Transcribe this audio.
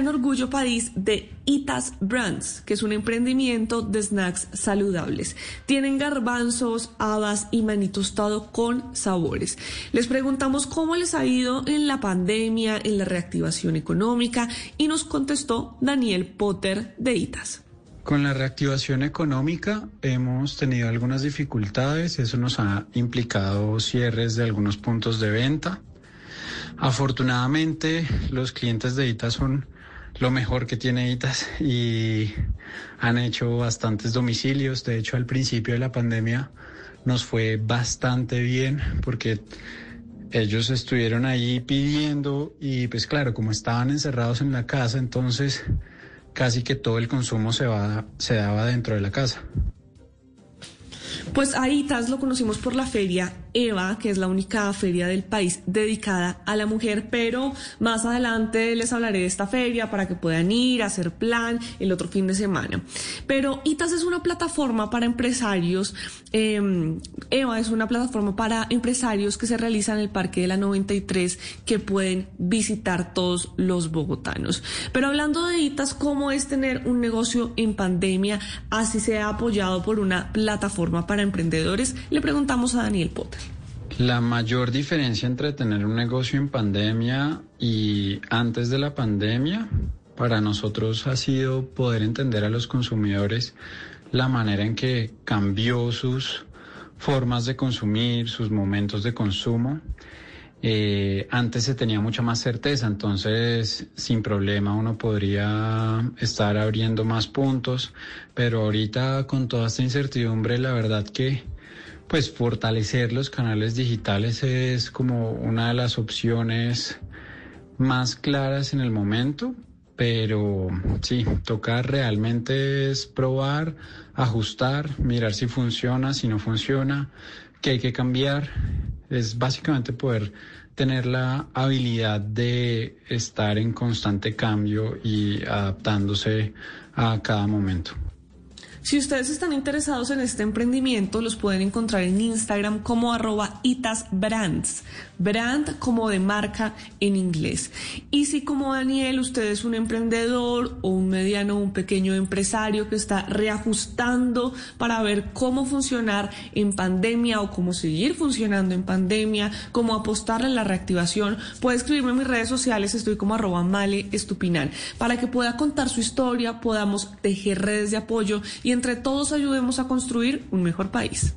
en Orgullo País de Itas Brands, que es un emprendimiento de snacks saludables. Tienen garbanzos, habas y maní tostado con sabores. Les preguntamos cómo les ha ido en la pandemia, en la reactivación económica y nos contestó Daniel Potter de Itas. Con la reactivación económica hemos tenido algunas dificultades, eso nos ha implicado cierres de algunos puntos de venta. Afortunadamente los clientes de ITAS son lo mejor que tiene ITAS y han hecho bastantes domicilios. De hecho, al principio de la pandemia nos fue bastante bien porque ellos estuvieron ahí pidiendo y pues claro, como estaban encerrados en la casa, entonces casi que todo el consumo se, va, se daba dentro de la casa. Pues a ITAS lo conocimos por la feria EVA, que es la única feria del país dedicada a la mujer, pero más adelante les hablaré de esta feria para que puedan ir a hacer plan el otro fin de semana. Pero ITAS es una plataforma para empresarios, em, EVA es una plataforma para empresarios que se realiza en el Parque de la 93 que pueden visitar todos los bogotanos. Pero hablando de ITAS, ¿cómo es tener un negocio en pandemia? Así sea apoyado por una plataforma para emprendedores, le preguntamos a Daniel Potter. La mayor diferencia entre tener un negocio en pandemia y antes de la pandemia para nosotros ha sido poder entender a los consumidores la manera en que cambió sus formas de consumir, sus momentos de consumo. Eh, antes se tenía mucha más certeza, entonces sin problema uno podría estar abriendo más puntos, pero ahorita con toda esta incertidumbre, la verdad que pues fortalecer los canales digitales es como una de las opciones más claras en el momento, pero sí, toca realmente es probar, ajustar, mirar si funciona, si no funciona, qué hay que cambiar. Es básicamente poder tener la habilidad de estar en constante cambio y adaptándose a cada momento. Si ustedes están interesados en este emprendimiento, los pueden encontrar en Instagram como arroba itasbrands, brand como de marca en inglés. Y si como Daniel, usted es un emprendedor o un mediano un pequeño empresario que está reajustando para ver cómo funcionar en pandemia o cómo seguir funcionando en pandemia, cómo apostarle en la reactivación, puede escribirme en mis redes sociales, estoy como arroba male estupinal, para que pueda contar su historia, podamos tejer redes de apoyo y entre todos ayudemos a construir un mejor país.